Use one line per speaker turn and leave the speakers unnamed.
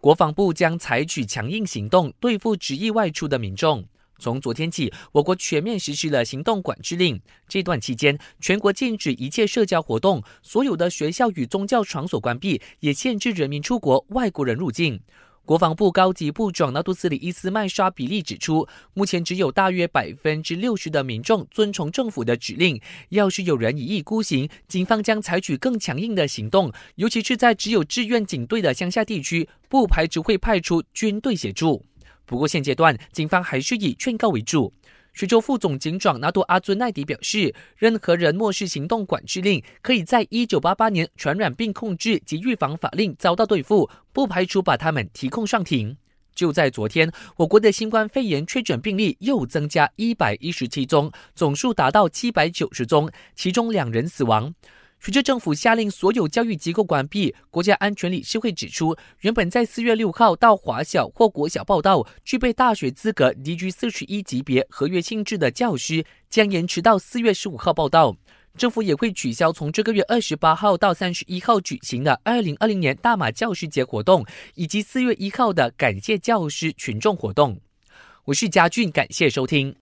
国防部将采取强硬行动对付执意外出的民众。从昨天起，我国全面实施了行动管制令。这段期间，全国禁止一切社交活动，所有的学校与宗教场所关闭，也限制人民出国、外国人入境。国防部高级部长纳杜斯里伊斯麦沙比利指出，目前只有大约百分之六十的民众遵从政府的指令。要是有人一意孤行，警方将采取更强硬的行动，尤其是在只有志愿警队的乡下地区，不排除会派出军队协助。不过现阶段，警方还是以劝告为主。徐州副总警长纳杜阿尊奈迪表示，任何人漠视行动管制令，可以在一九八八年传染病控制及预防法令遭到对付，不排除把他们提控上庭。就在昨天，我国的新冠肺炎确诊病例又增加一百一十七宗，总数达到七百九十宗，其中两人死亡。随着政府下令所有教育机构关闭，国家安全理事会指出，原本在四月六号到华小或国小报道、具备大学资格 DG 四十一级别合约性质的教师，将延迟到四月十五号报道。政府也会取消从这个月二十八号到三十一号举行的二零二零年大马教师节活动，以及四月一号的感谢教师群众活动。我是嘉俊，感谢收听。